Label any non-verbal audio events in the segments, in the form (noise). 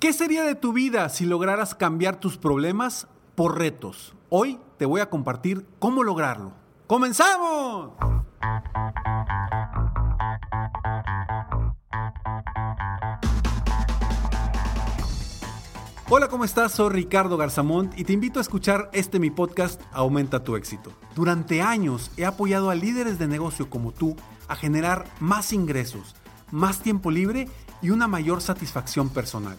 ¿Qué sería de tu vida si lograras cambiar tus problemas por retos? Hoy te voy a compartir cómo lograrlo. ¡Comenzamos! Hola, ¿cómo estás? Soy Ricardo Garzamont y te invito a escuchar este mi podcast Aumenta tu éxito. Durante años he apoyado a líderes de negocio como tú a generar más ingresos, más tiempo libre y una mayor satisfacción personal.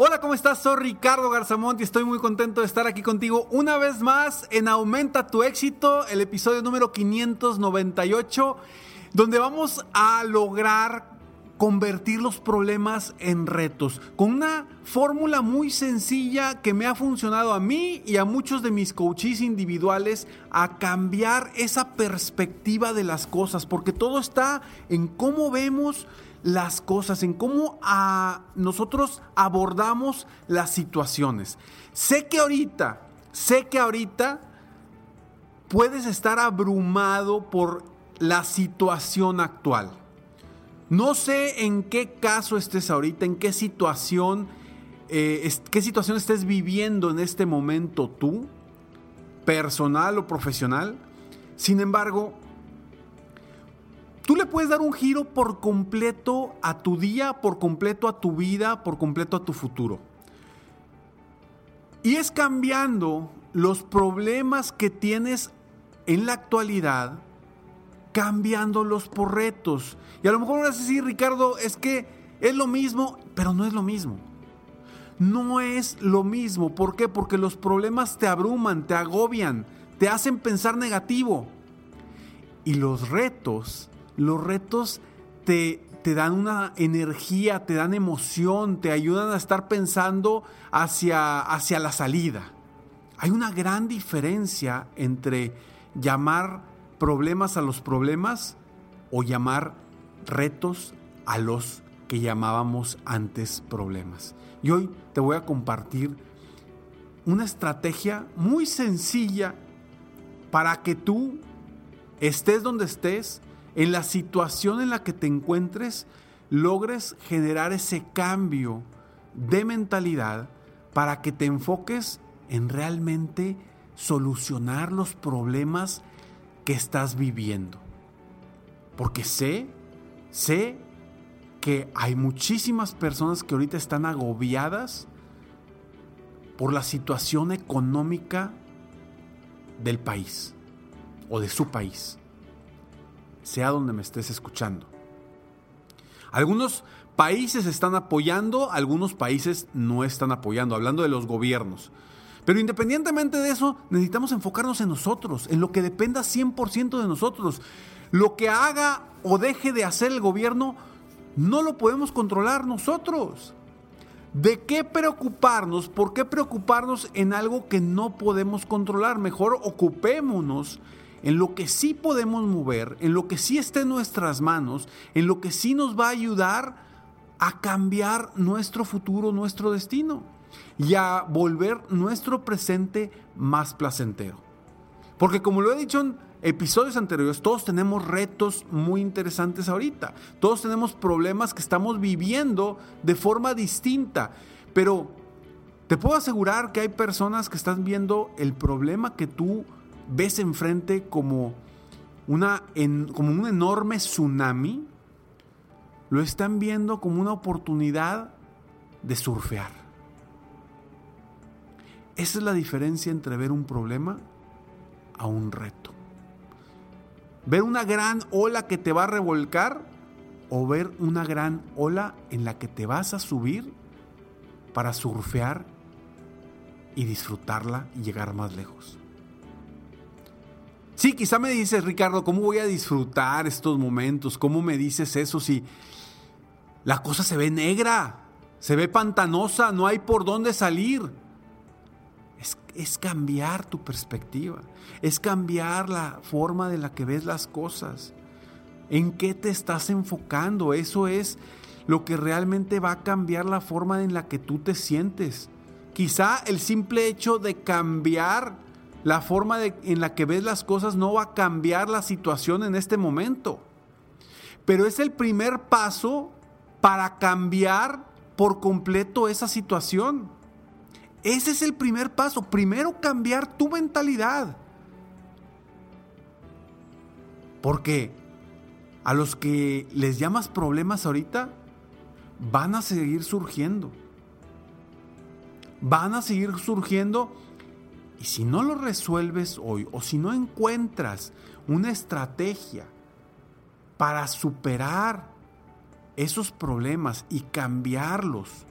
Hola, ¿cómo estás? Soy Ricardo Garzamont y estoy muy contento de estar aquí contigo una vez más en Aumenta tu éxito, el episodio número 598, donde vamos a lograr convertir los problemas en retos con una fórmula muy sencilla que me ha funcionado a mí y a muchos de mis coaches individuales a cambiar esa perspectiva de las cosas, porque todo está en cómo vemos las cosas, en cómo a nosotros abordamos las situaciones. Sé que ahorita, sé que ahorita puedes estar abrumado por la situación actual. No sé en qué caso estés ahorita, en qué situación, eh, qué situación estés viviendo en este momento tú, personal o profesional. Sin embargo, Tú le puedes dar un giro por completo a tu día, por completo a tu vida, por completo a tu futuro. Y es cambiando los problemas que tienes en la actualidad, cambiándolos por retos. Y a lo mejor vas a decir, Ricardo, es que es lo mismo, pero no es lo mismo. No es lo mismo. ¿Por qué? Porque los problemas te abruman, te agobian, te hacen pensar negativo. Y los retos los retos te, te dan una energía, te dan emoción, te ayudan a estar pensando hacia, hacia la salida. Hay una gran diferencia entre llamar problemas a los problemas o llamar retos a los que llamábamos antes problemas. Y hoy te voy a compartir una estrategia muy sencilla para que tú estés donde estés, en la situación en la que te encuentres, logres generar ese cambio de mentalidad para que te enfoques en realmente solucionar los problemas que estás viviendo. Porque sé, sé que hay muchísimas personas que ahorita están agobiadas por la situación económica del país o de su país sea donde me estés escuchando. Algunos países están apoyando, algunos países no están apoyando, hablando de los gobiernos. Pero independientemente de eso, necesitamos enfocarnos en nosotros, en lo que dependa 100% de nosotros. Lo que haga o deje de hacer el gobierno, no lo podemos controlar nosotros. ¿De qué preocuparnos? ¿Por qué preocuparnos en algo que no podemos controlar? Mejor ocupémonos en lo que sí podemos mover, en lo que sí está en nuestras manos, en lo que sí nos va a ayudar a cambiar nuestro futuro, nuestro destino y a volver nuestro presente más placentero. Porque como lo he dicho episodios anteriores, todos tenemos retos muy interesantes ahorita. Todos tenemos problemas que estamos viviendo de forma distinta. Pero te puedo asegurar que hay personas que están viendo el problema que tú ves enfrente como, una, como un enorme tsunami. Lo están viendo como una oportunidad de surfear. Esa es la diferencia entre ver un problema a un reto. Ver una gran ola que te va a revolcar o ver una gran ola en la que te vas a subir para surfear y disfrutarla y llegar más lejos. Sí, quizá me dices, Ricardo, ¿cómo voy a disfrutar estos momentos? ¿Cómo me dices eso si la cosa se ve negra, se ve pantanosa, no hay por dónde salir? es cambiar tu perspectiva, es cambiar la forma de la que ves las cosas. ¿En qué te estás enfocando? Eso es lo que realmente va a cambiar la forma en la que tú te sientes. Quizá el simple hecho de cambiar la forma en la que ves las cosas no va a cambiar la situación en este momento. Pero es el primer paso para cambiar por completo esa situación. Ese es el primer paso. Primero cambiar tu mentalidad. Porque a los que les llamas problemas ahorita, van a seguir surgiendo. Van a seguir surgiendo. Y si no lo resuelves hoy o si no encuentras una estrategia para superar esos problemas y cambiarlos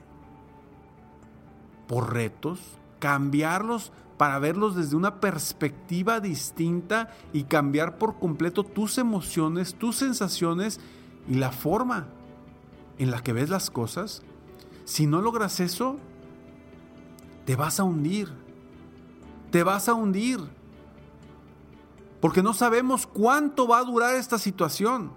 por retos, cambiarlos para verlos desde una perspectiva distinta y cambiar por completo tus emociones, tus sensaciones y la forma en la que ves las cosas. Si no logras eso, te vas a hundir. Te vas a hundir. Porque no sabemos cuánto va a durar esta situación.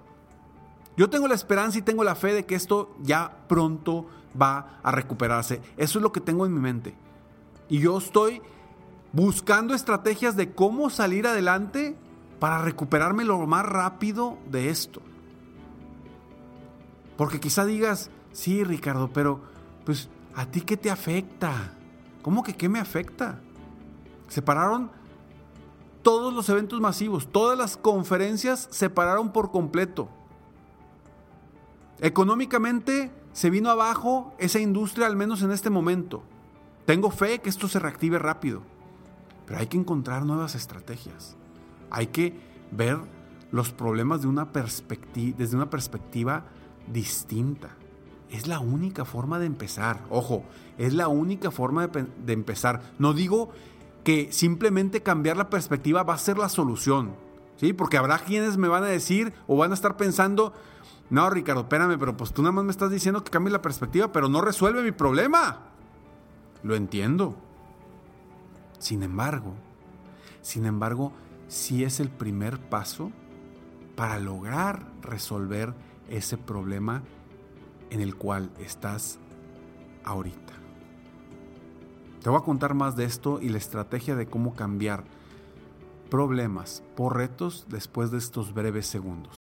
Yo tengo la esperanza y tengo la fe de que esto ya pronto va a recuperarse. Eso es lo que tengo en mi mente. Y yo estoy buscando estrategias de cómo salir adelante para recuperarme lo más rápido de esto. Porque quizá digas, sí, Ricardo, pero pues a ti qué te afecta? ¿Cómo que qué me afecta? Se pararon todos los eventos masivos, todas las conferencias se pararon por completo. Económicamente se vino abajo esa industria, al menos en este momento. Tengo fe que esto se reactive rápido, pero hay que encontrar nuevas estrategias. Hay que ver los problemas de una desde una perspectiva distinta. Es la única forma de empezar. Ojo, es la única forma de empezar. No digo que simplemente cambiar la perspectiva va a ser la solución. ¿sí? Porque habrá quienes me van a decir o van a estar pensando, no, Ricardo, espérame, pero pues tú nada más me estás diciendo que cambie la perspectiva, pero no resuelve mi problema. Lo entiendo. Sin embargo, sin embargo, sí es el primer paso para lograr resolver ese problema en el cual estás ahorita. Te voy a contar más de esto y la estrategia de cómo cambiar problemas por retos después de estos breves segundos.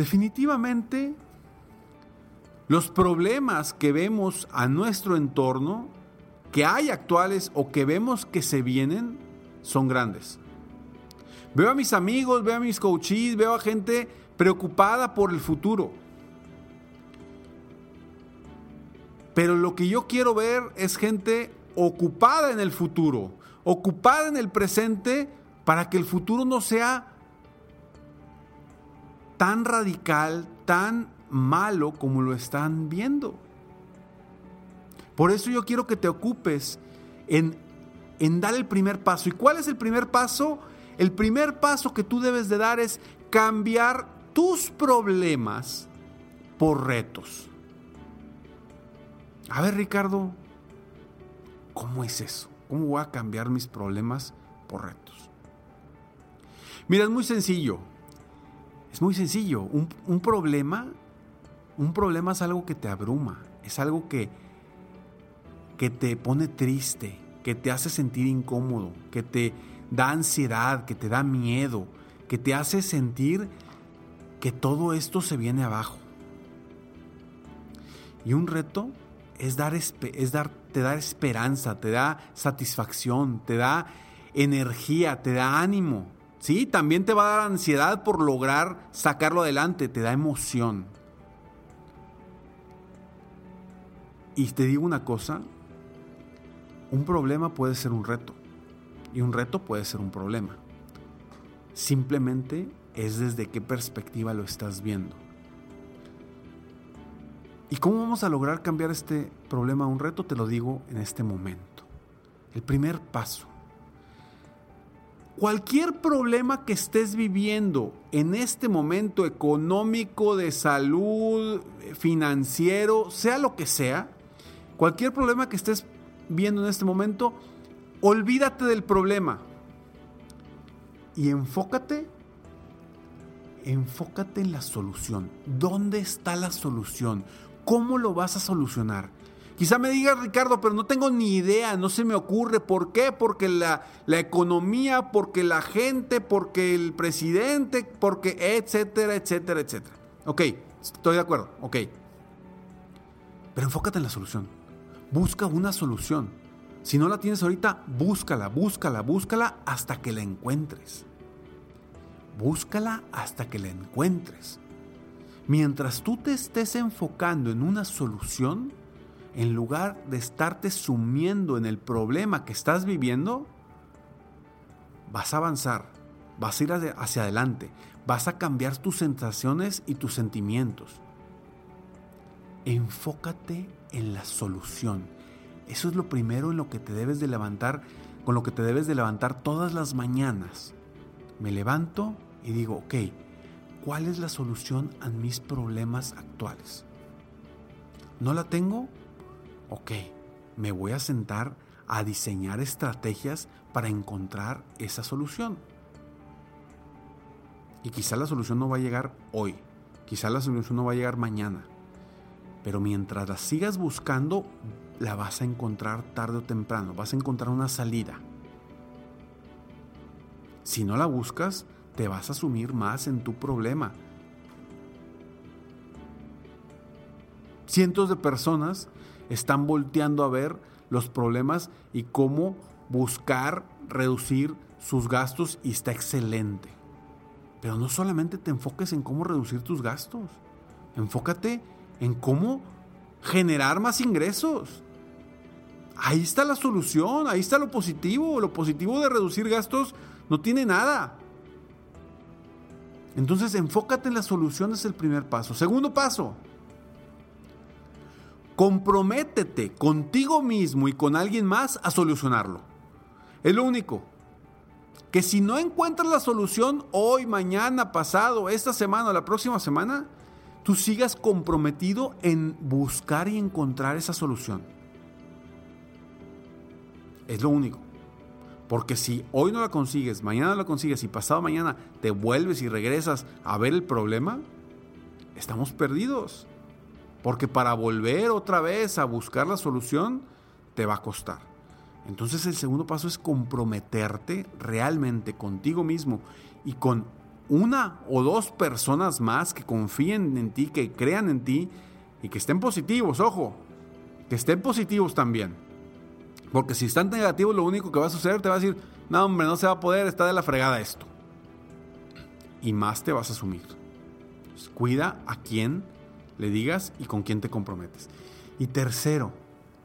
Definitivamente, los problemas que vemos a nuestro entorno, que hay actuales o que vemos que se vienen, son grandes. Veo a mis amigos, veo a mis coaches, veo a gente preocupada por el futuro. Pero lo que yo quiero ver es gente ocupada en el futuro, ocupada en el presente, para que el futuro no sea tan radical, tan malo como lo están viendo. Por eso yo quiero que te ocupes en, dar el primer paso. ¿Y cuál es el primer paso? El primer paso que tú debes de dar es cambiar tus problemas por retos. A ver, Ricardo, ¿cómo es eso? ¿Cómo voy a cambiar mis problemas por retos? Mira, es muy sencillo. Es muy sencillo. Un, problema, un problema es algo que te abruma, es algo que, que te pone triste, que te hace sentir incómodo, que te da ansiedad, que te da miedo, que te hace sentir que todo esto se viene abajo. Y un reto es dar, es dar, te da esperanza, te da satisfacción, te da energía, te da ánimo. Sí, también te va a dar ansiedad por lograr sacarlo adelante, te da emoción. Y te digo una cosa, un problema puede ser un reto y un reto puede ser un problema. Simplemente es desde qué perspectiva lo estás viendo. ¿Y cómo vamos a lograr cambiar este problema a un reto? Te lo digo en este momento. El primer paso. Cualquier problema que estés viviendo en este momento económico, de salud, financiero, sea lo que sea, cualquier problema que estés viendo en este momento, olvídate del problema y enfócate enfócate en la solución. ¿Dónde está la solución? ¿Cómo lo vas a solucionar? Quizá me digas, Ricardo, pero no tengo ni idea, no se me ocurre. ¿Por qué? Porque la, economía, porque la gente, porque el presidente, porque etcétera, etcétera, etcétera. Ok, estoy de acuerdo, ok. Pero enfócate en la solución. Busca una solución. Si no la tienes ahorita, búscala, búscala, búscala hasta que la encuentres. Búscala hasta que la encuentres. Mientras tú te estés enfocando en una solución, en lugar de estarte sumiendo en el problema que estás viviendo, vas a avanzar, vas a ir hacia adelante, vas a cambiar tus sensaciones y tus sentimientos. Enfócate en la solución. Eso es lo primero en lo que te debes de levantar, con lo que te debes de levantar todas las mañanas. Me levanto y digo, ok, ¿cuál es la solución a mis problemas actuales? ¿No la tengo? Ok, me voy a sentar a diseñar estrategias para encontrar esa solución. Y quizá la solución no va a llegar hoy, quizá la solución no va a llegar mañana, pero mientras la sigas buscando, la vas a encontrar tarde o temprano, vas a encontrar una salida. Si no la buscas, te vas a sumir más en tu problema. Cientos de personas están volteando a ver los problemas y cómo buscar reducir sus gastos y está excelente. Pero no solamente te enfoques en cómo reducir tus gastos, enfócate en cómo generar más ingresos. Ahí está la solución, ahí está lo positivo. Lo positivo de reducir gastos no tiene nada. Entonces enfócate en la solución es el primer paso. Segundo paso, comprométete contigo mismo y con alguien más a solucionarlo. Es lo único. Que si no encuentras la solución hoy, mañana, pasado, esta semana o la próxima semana, tú sigas comprometido en buscar y encontrar esa solución. Es lo único. Porque si hoy no la consigues, mañana la consigues y pasado mañana te vuelves y regresas a ver el problema, estamos perdidos. Porque para volver otra vez a buscar la solución, te va a costar. Entonces el segundo paso es comprometerte realmente contigo mismo y con una o dos personas más que confíen en ti, que crean en ti y que estén positivos, ojo, que estén positivos también. Porque si están negativos, lo único que va a suceder te va a decir, no hombre, no se va a poder, está de la fregada esto. Y más te vas a asumir. cuida a quién le digas y con quién te comprometes. Y tercero,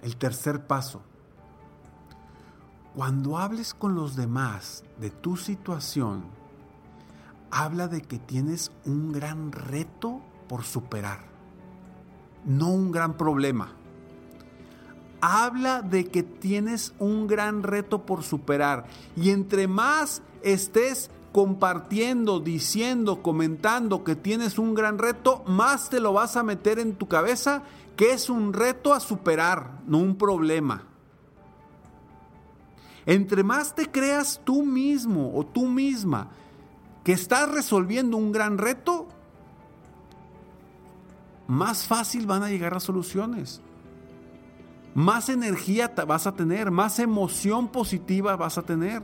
el tercer paso. Cuando hables con los demás de tu situación, habla de que tienes un gran reto por superar, no un gran problema. Habla de que tienes un gran reto por superar y entre más estés compartiendo, diciendo, comentando que tienes un gran reto, más te lo vas a meter en tu cabeza que es un reto a superar, no un problema. Entre más te creas tú mismo o tú misma que estás resolviendo un gran reto, más fácil van a llegar las soluciones. Más energía vas a tener, más emoción positiva vas a tener.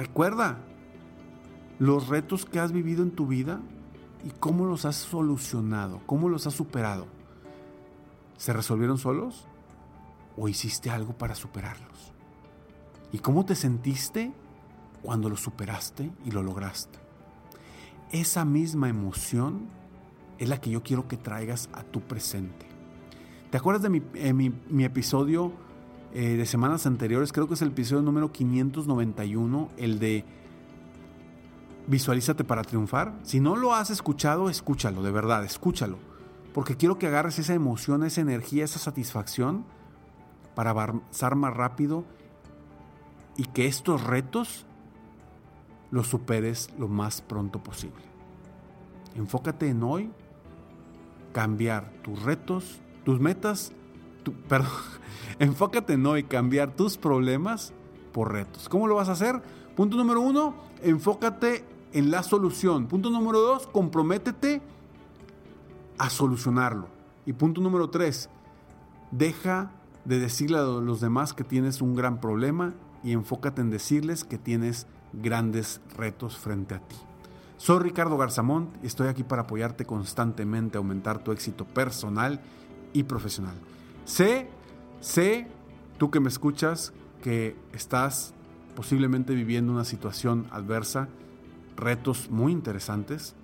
Recuerda los retos que has vivido en tu vida y cómo los has solucionado, cómo los has superado. ¿Se resolvieron solos o hiciste algo para superarlos? ¿Y cómo te sentiste cuando lo superaste y lo lograste. Esa misma emoción es la que yo quiero que traigas a tu presente. ¿Te acuerdas de mi, eh, episodio eh, de semanas anteriores? Creo que es el episodio número 591, el de Visualízate para triunfar. Si no lo has escuchado, escúchalo, de verdad, escúchalo. Porque quiero que agarres esa emoción, esa energía, esa satisfacción para avanzar más rápido y que estos retos lo superes lo más pronto posible. Enfócate en hoy, cambiar tus retos, tus metas, (laughs) perdón, enfócate en hoy, cambiar tus problemas por retos. ¿Cómo lo vas a hacer? Punto número uno, enfócate en la solución. Punto número dos, comprométete a solucionarlo. Y punto número tres, deja de decirle a los demás que tienes un gran problema y enfócate en decirles que tienes grandes retos frente a ti. Soy Ricardo Garzamont y estoy aquí para apoyarte constantemente a aumentar tu éxito personal y profesional. Sé, sé, tú que me escuchas, que estás posiblemente viviendo una situación adversa, retos muy interesantes,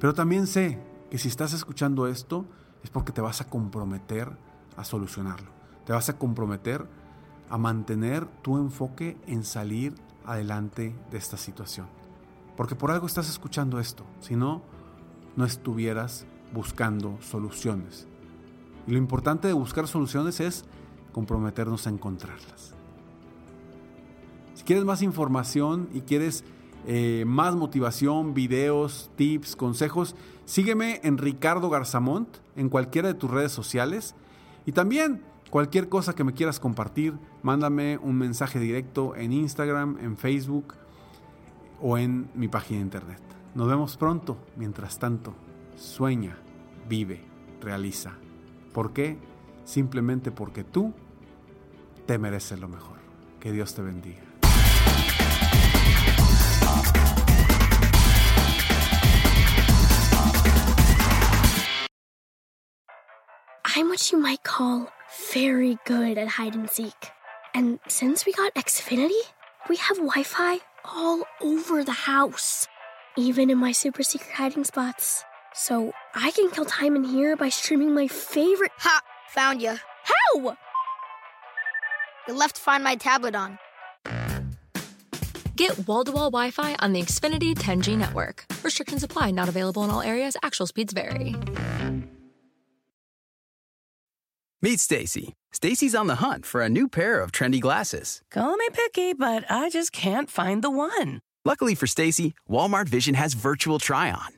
pero también sé que si estás escuchando esto es porque te vas a comprometer a solucionarlo. Te vas a comprometer a mantener tu enfoque en salir adelante de esta situación. Porque por algo estás escuchando esto, si no, no estuvieras buscando soluciones. Y lo importante de buscar soluciones es comprometernos a encontrarlas. Si quieres más información y quieres eh, más motivación, videos, tips, consejos, sígueme en Ricardo Garzamont en cualquiera de tus redes sociales. Y también Cualquier cosa que me quieras compartir, mándame un mensaje directo en Instagram, en Facebook o en mi página de internet. Nos vemos pronto. Mientras tanto, sueña, vive, realiza. ¿Por qué? Simplemente porque tú te mereces lo mejor. Que Dios te bendiga. I'm what you might call very good at hide and seek. And since we got Xfinity, we have Wi Fi all over the house, even in my super secret hiding spots. So I can kill time in here by streaming my favorite. Ha! Found you. How? You left Find My tablet on. Get wall to wall Wi Fi on the Xfinity 10G network. Restrictions apply, not available in all areas. Actual speeds vary. Meet Stacy. Stacy's on the hunt for a new pair of trendy glasses. Call me picky, but I just can't find the one. Luckily for Stacy, Walmart Vision has virtual try on.